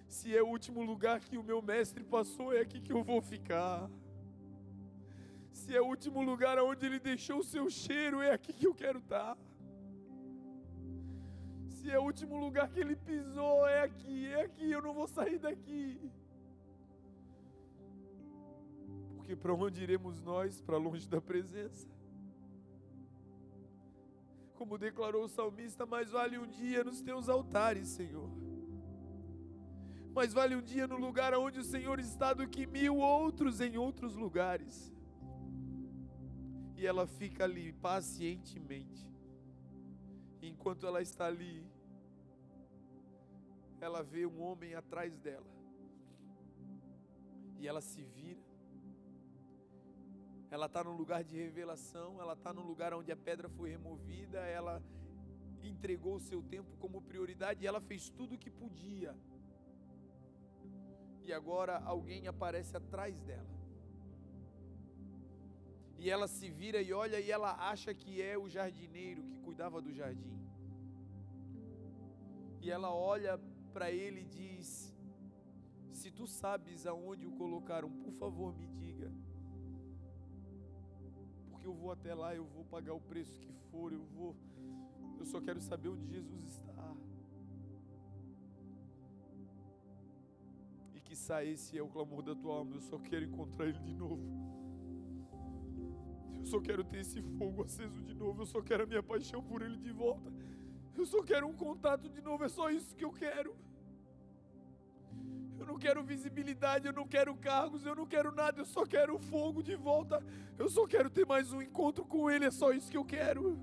Se é o último lugar que o meu mestre passou, é aqui que eu vou ficar. Se é o último lugar onde ele deixou o seu cheiro, é aqui que eu quero estar. Se é o último lugar que ele pisou, é aqui, é aqui, eu não vou sair daqui. Porque para onde iremos nós? Para longe da presença como declarou o salmista, mais vale um dia nos teus altares, Senhor. Mais vale um dia no lugar onde o Senhor está do que mil outros em outros lugares. E ela fica ali pacientemente. Enquanto ela está ali, ela vê um homem atrás dela. E ela se vira ela está no lugar de revelação, ela está no lugar onde a pedra foi removida, ela entregou o seu tempo como prioridade ela fez tudo o que podia. E agora alguém aparece atrás dela. E ela se vira e olha e ela acha que é o jardineiro que cuidava do jardim. E ela olha para ele e diz: Se tu sabes aonde o colocaram, por favor me diga. Porque eu vou até lá, eu vou pagar o preço que for, eu vou. Eu só quero saber onde Jesus está. E que esse é o clamor da tua alma, eu só quero encontrar ele de novo. Eu só quero ter esse fogo aceso de novo. Eu só quero a minha paixão por Ele de volta. Eu só quero um contato de novo. É só isso que eu quero. Eu não quero visibilidade, eu não quero cargos, eu não quero nada, eu só quero o fogo de volta. Eu só quero ter mais um encontro com Ele, é só isso que eu quero.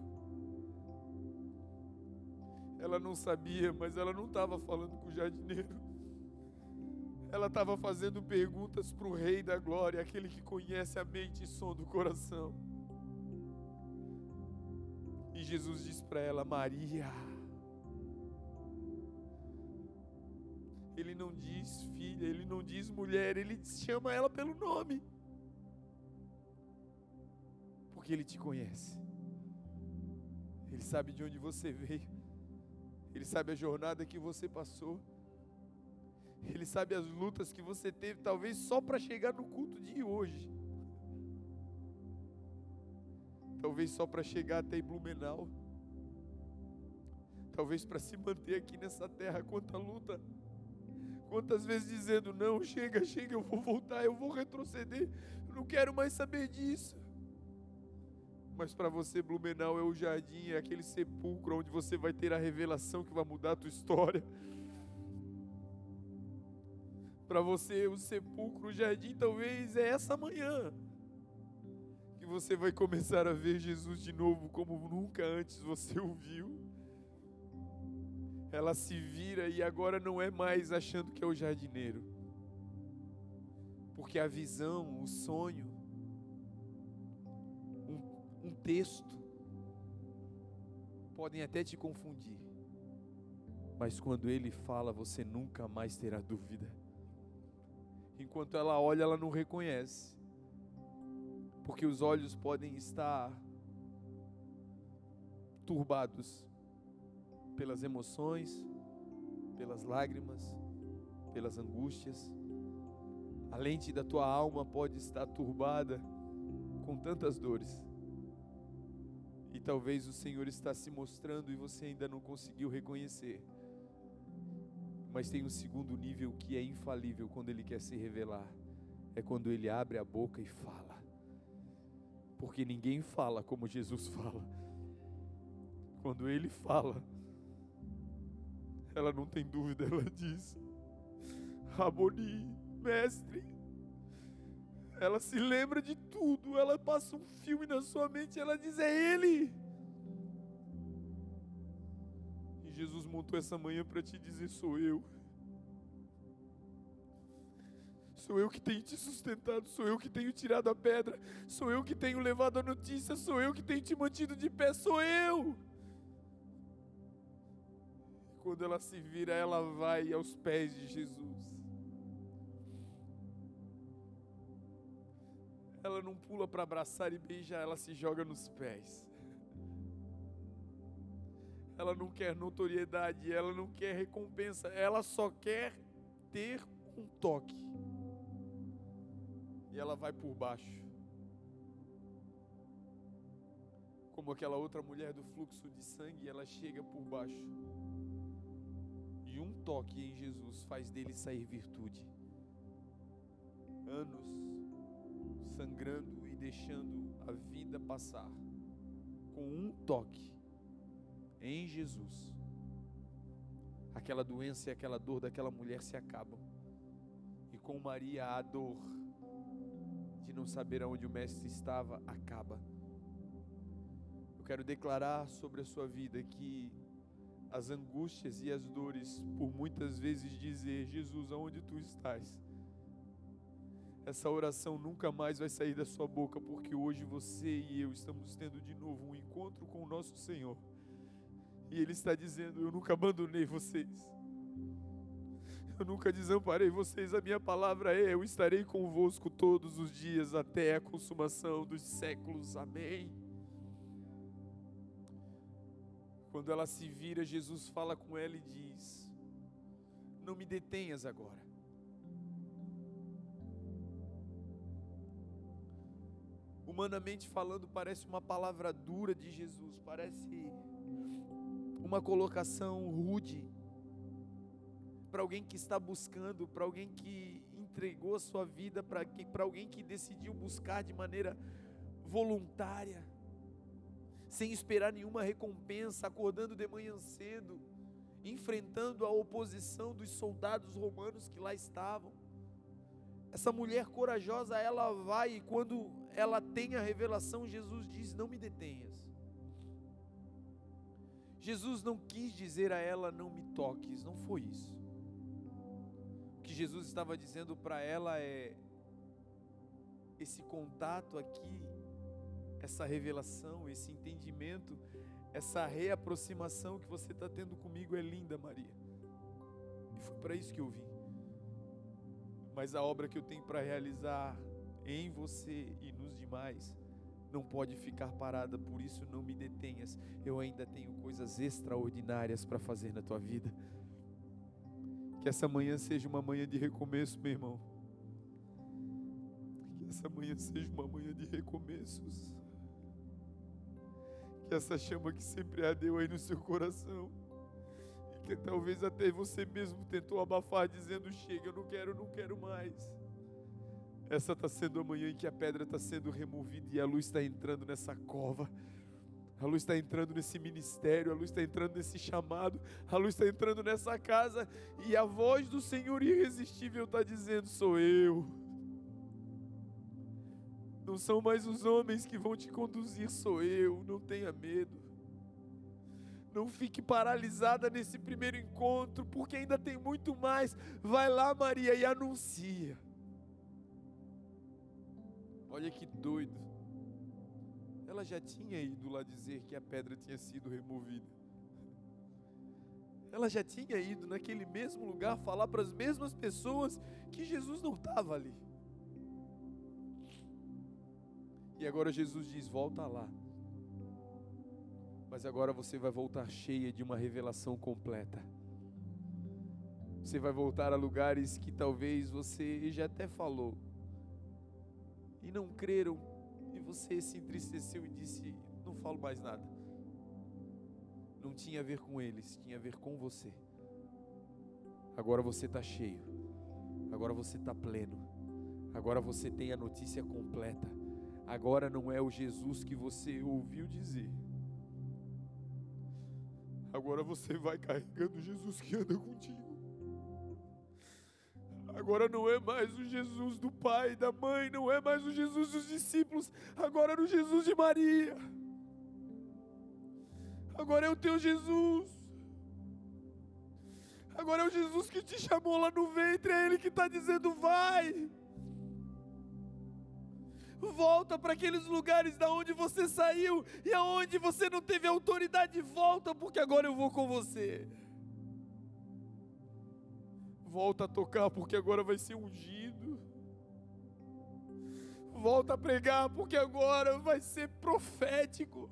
Ela não sabia, mas ela não estava falando com o jardineiro. Ela estava fazendo perguntas para o Rei da Glória, aquele que conhece a mente e som do coração. E Jesus diz para ela: Maria. Ele não diz filha, ele não diz mulher, ele chama ela pelo nome. Porque ele te conhece. Ele sabe de onde você veio. Ele sabe a jornada que você passou. Ele sabe as lutas que você teve, talvez só para chegar no culto de hoje. Talvez só para chegar até Blumenau. Talvez para se manter aqui nessa terra, quanta luta. Quantas vezes dizendo: Não, chega, chega, eu vou voltar, eu vou retroceder, eu não quero mais saber disso. Mas para você, Blumenau é o jardim, é aquele sepulcro onde você vai ter a revelação que vai mudar a tua história. Para você, o sepulcro, o jardim, talvez é essa manhã que você vai começar a ver Jesus de novo como nunca antes você o viu. Ela se vira e agora não é mais achando que é o jardineiro, porque a visão, o sonho, um, um texto, podem até te confundir, mas quando ele fala, você nunca mais terá dúvida. Enquanto ela olha, ela não reconhece. Porque os olhos podem estar turbados pelas emoções, pelas lágrimas, pelas angústias. A lente da tua alma pode estar turbada com tantas dores. E talvez o Senhor está se mostrando e você ainda não conseguiu reconhecer. Mas tem um segundo nível que é infalível quando ele quer se revelar. É quando ele abre a boca e fala. Porque ninguém fala como Jesus fala. Quando ele fala, ela não tem dúvida, ela diz: Raboni, mestre. Ela se lembra de tudo, ela passa um filme na sua mente, ela diz: É Ele. Jesus montou essa manhã para te dizer: sou eu. Sou eu que tenho te sustentado, sou eu que tenho tirado a pedra, sou eu que tenho levado a notícia, sou eu que tenho te mantido de pé, sou eu. Quando ela se vira, ela vai aos pés de Jesus. Ela não pula para abraçar e beijar, ela se joga nos pés ela não quer notoriedade, ela não quer recompensa, ela só quer ter um toque. E ela vai por baixo. Como aquela outra mulher do fluxo de sangue, ela chega por baixo. E um toque em Jesus faz dele sair virtude. Anos sangrando e deixando a vida passar. Com um toque em Jesus, aquela doença e aquela dor daquela mulher se acabam. E com Maria, a dor de não saber aonde o Mestre estava acaba. Eu quero declarar sobre a sua vida que as angústias e as dores, por muitas vezes dizer: Jesus, aonde tu estás? Essa oração nunca mais vai sair da sua boca, porque hoje você e eu estamos tendo de novo um encontro com o nosso Senhor. E Ele está dizendo: Eu nunca abandonei vocês. Eu nunca desamparei vocês, a minha palavra é: eu estarei convosco todos os dias até a consumação dos séculos. Amém. Quando ela se vira, Jesus fala com ela e diz: Não me detenhas agora. Humanamente falando, parece uma palavra dura de Jesus, parece uma colocação rude para alguém que está buscando, para alguém que entregou a sua vida, para alguém que decidiu buscar de maneira voluntária, sem esperar nenhuma recompensa, acordando de manhã cedo, enfrentando a oposição dos soldados romanos que lá estavam. Essa mulher corajosa, ela vai e quando ela tem a revelação, Jesus diz: Não me detenhas. Jesus não quis dizer a ela: Não me toques, não foi isso que Jesus estava dizendo para ela é: esse contato aqui, essa revelação, esse entendimento, essa reaproximação que você está tendo comigo é linda, Maria. E foi para isso que eu vim. Mas a obra que eu tenho para realizar em você e nos demais não pode ficar parada, por isso não me detenhas. Eu ainda tenho coisas extraordinárias para fazer na tua vida. Que essa manhã seja uma manhã de recomeço, meu irmão. Que essa manhã seja uma manhã de recomeços. Que essa chama que sempre ardeu aí no seu coração. E que talvez até você mesmo tentou abafar, dizendo: Chega, eu não quero, não quero mais. Essa está sendo a manhã em que a pedra está sendo removida e a luz está entrando nessa cova. A luz está entrando nesse ministério, a luz está entrando nesse chamado, a luz está entrando nessa casa e a voz do Senhor irresistível está dizendo: Sou eu. Não são mais os homens que vão te conduzir, sou eu. Não tenha medo. Não fique paralisada nesse primeiro encontro, porque ainda tem muito mais. Vai lá, Maria, e anuncia. Olha que doido ela já tinha ido lá dizer que a pedra tinha sido removida. Ela já tinha ido naquele mesmo lugar falar para as mesmas pessoas que Jesus não estava ali. E agora Jesus diz: volta lá. Mas agora você vai voltar cheia de uma revelação completa. Você vai voltar a lugares que talvez você já até falou e não creram você se entristeceu e disse: Não falo mais nada. Não tinha a ver com eles, tinha a ver com você. Agora você está cheio, agora você está pleno, agora você tem a notícia completa. Agora não é o Jesus que você ouviu dizer. Agora você vai carregando Jesus que anda contigo. Agora não é mais o Jesus do pai, da mãe, não é mais o Jesus dos discípulos, agora é o Jesus de Maria. Agora é o teu Jesus. Agora é o Jesus que te chamou lá no ventre, é Ele que está dizendo: vai. Volta para aqueles lugares da onde você saiu e aonde você não teve autoridade, volta, porque agora eu vou com você volta a tocar porque agora vai ser ungido. Volta a pregar porque agora vai ser profético.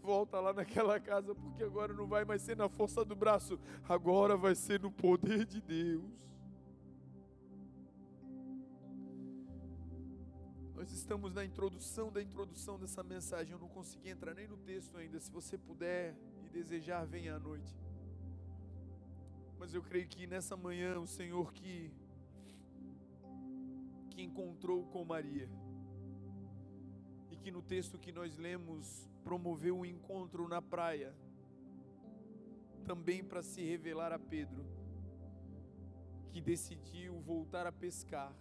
Volta lá naquela casa porque agora não vai mais ser na força do braço, agora vai ser no poder de Deus. Nós estamos na introdução da introdução dessa mensagem. Eu não consegui entrar nem no texto ainda. Se você puder e desejar, venha à noite. Mas eu creio que nessa manhã o Senhor que que encontrou com Maria e que no texto que nós lemos promoveu um encontro na praia também para se revelar a Pedro que decidiu voltar a pescar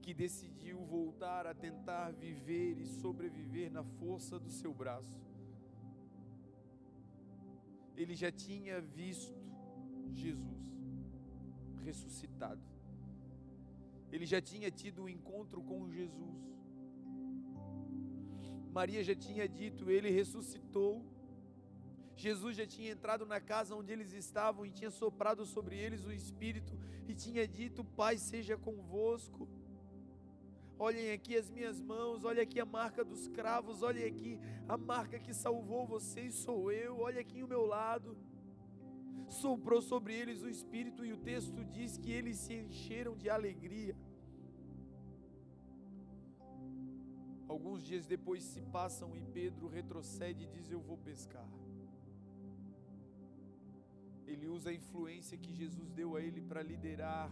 que decidiu voltar a tentar viver e sobreviver na força do seu braço. Ele já tinha visto Jesus ressuscitado. Ele já tinha tido um encontro com Jesus. Maria já tinha dito: Ele ressuscitou. Jesus já tinha entrado na casa onde eles estavam e tinha soprado sobre eles o Espírito e tinha dito: Pai, seja convosco. Olhem aqui as minhas mãos, olha aqui a marca dos cravos, olhem aqui a marca que salvou vocês, sou eu, olha aqui o meu lado. Soprou sobre eles o Espírito e o texto diz que eles se encheram de alegria. Alguns dias depois se passam e Pedro retrocede e diz: Eu vou pescar. Ele usa a influência que Jesus deu a ele para liderar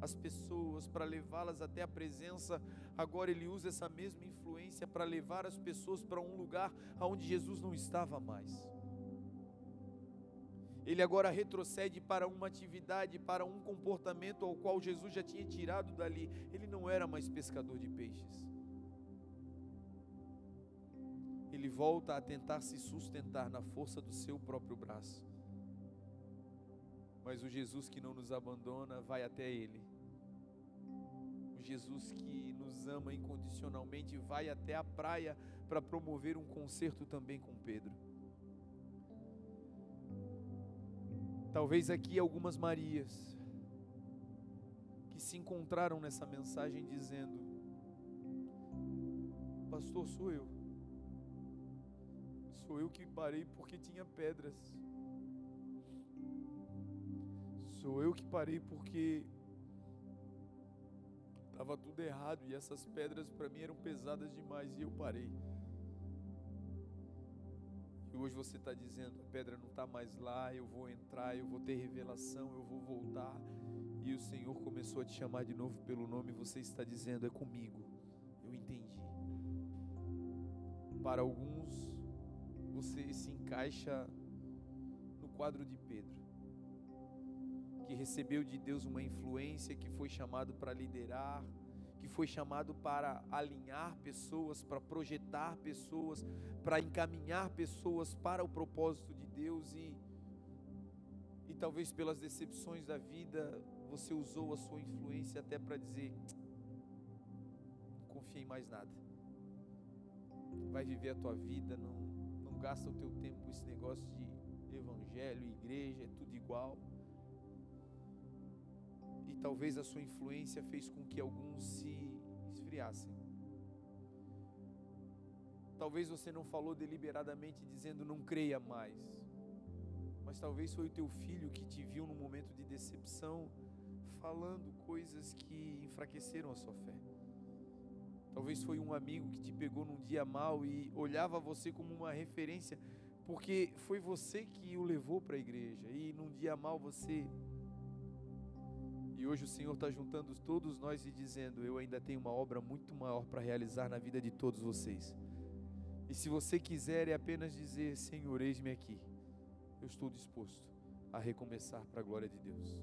as pessoas, para levá-las até a presença. Agora ele usa essa mesma influência para levar as pessoas para um lugar onde Jesus não estava mais. Ele agora retrocede para uma atividade, para um comportamento ao qual Jesus já tinha tirado dali. Ele não era mais pescador de peixes. Ele volta a tentar se sustentar na força do seu próprio braço. Mas o Jesus que não nos abandona vai até Ele. O Jesus que nos ama incondicionalmente vai até a praia para promover um concerto também com Pedro. Talvez aqui algumas Marias que se encontraram nessa mensagem dizendo: Pastor, sou eu. Sou eu que parei porque tinha pedras. Sou eu que parei porque estava tudo errado e essas pedras para mim eram pesadas demais e eu parei. Hoje você está dizendo: a pedra não está mais lá, eu vou entrar, eu vou ter revelação, eu vou voltar. E o Senhor começou a te chamar de novo pelo nome, você está dizendo: é comigo, eu entendi. Para alguns, você se encaixa no quadro de Pedro que recebeu de Deus uma influência, que foi chamado para liderar, que foi chamado para alinhar pessoas, para projetar pessoas, para encaminhar pessoas para o propósito de Deus e e talvez pelas decepções da vida, você usou a sua influência até para dizer: não em mais nada. Vai viver a tua vida, não, não gasta o teu tempo com esse negócio de evangelho, igreja, é tudo igual e talvez a sua influência fez com que alguns se esfriassem. Talvez você não falou deliberadamente dizendo não creia mais, mas talvez foi o teu filho que te viu num momento de decepção falando coisas que enfraqueceram a sua fé. Talvez foi um amigo que te pegou num dia mal e olhava você como uma referência, porque foi você que o levou para a igreja e num dia mal você e hoje o Senhor está juntando todos nós e dizendo: Eu ainda tenho uma obra muito maior para realizar na vida de todos vocês. E se você quiser, é apenas dizer: Senhor, eis-me aqui. Eu estou disposto a recomeçar para a glória de Deus.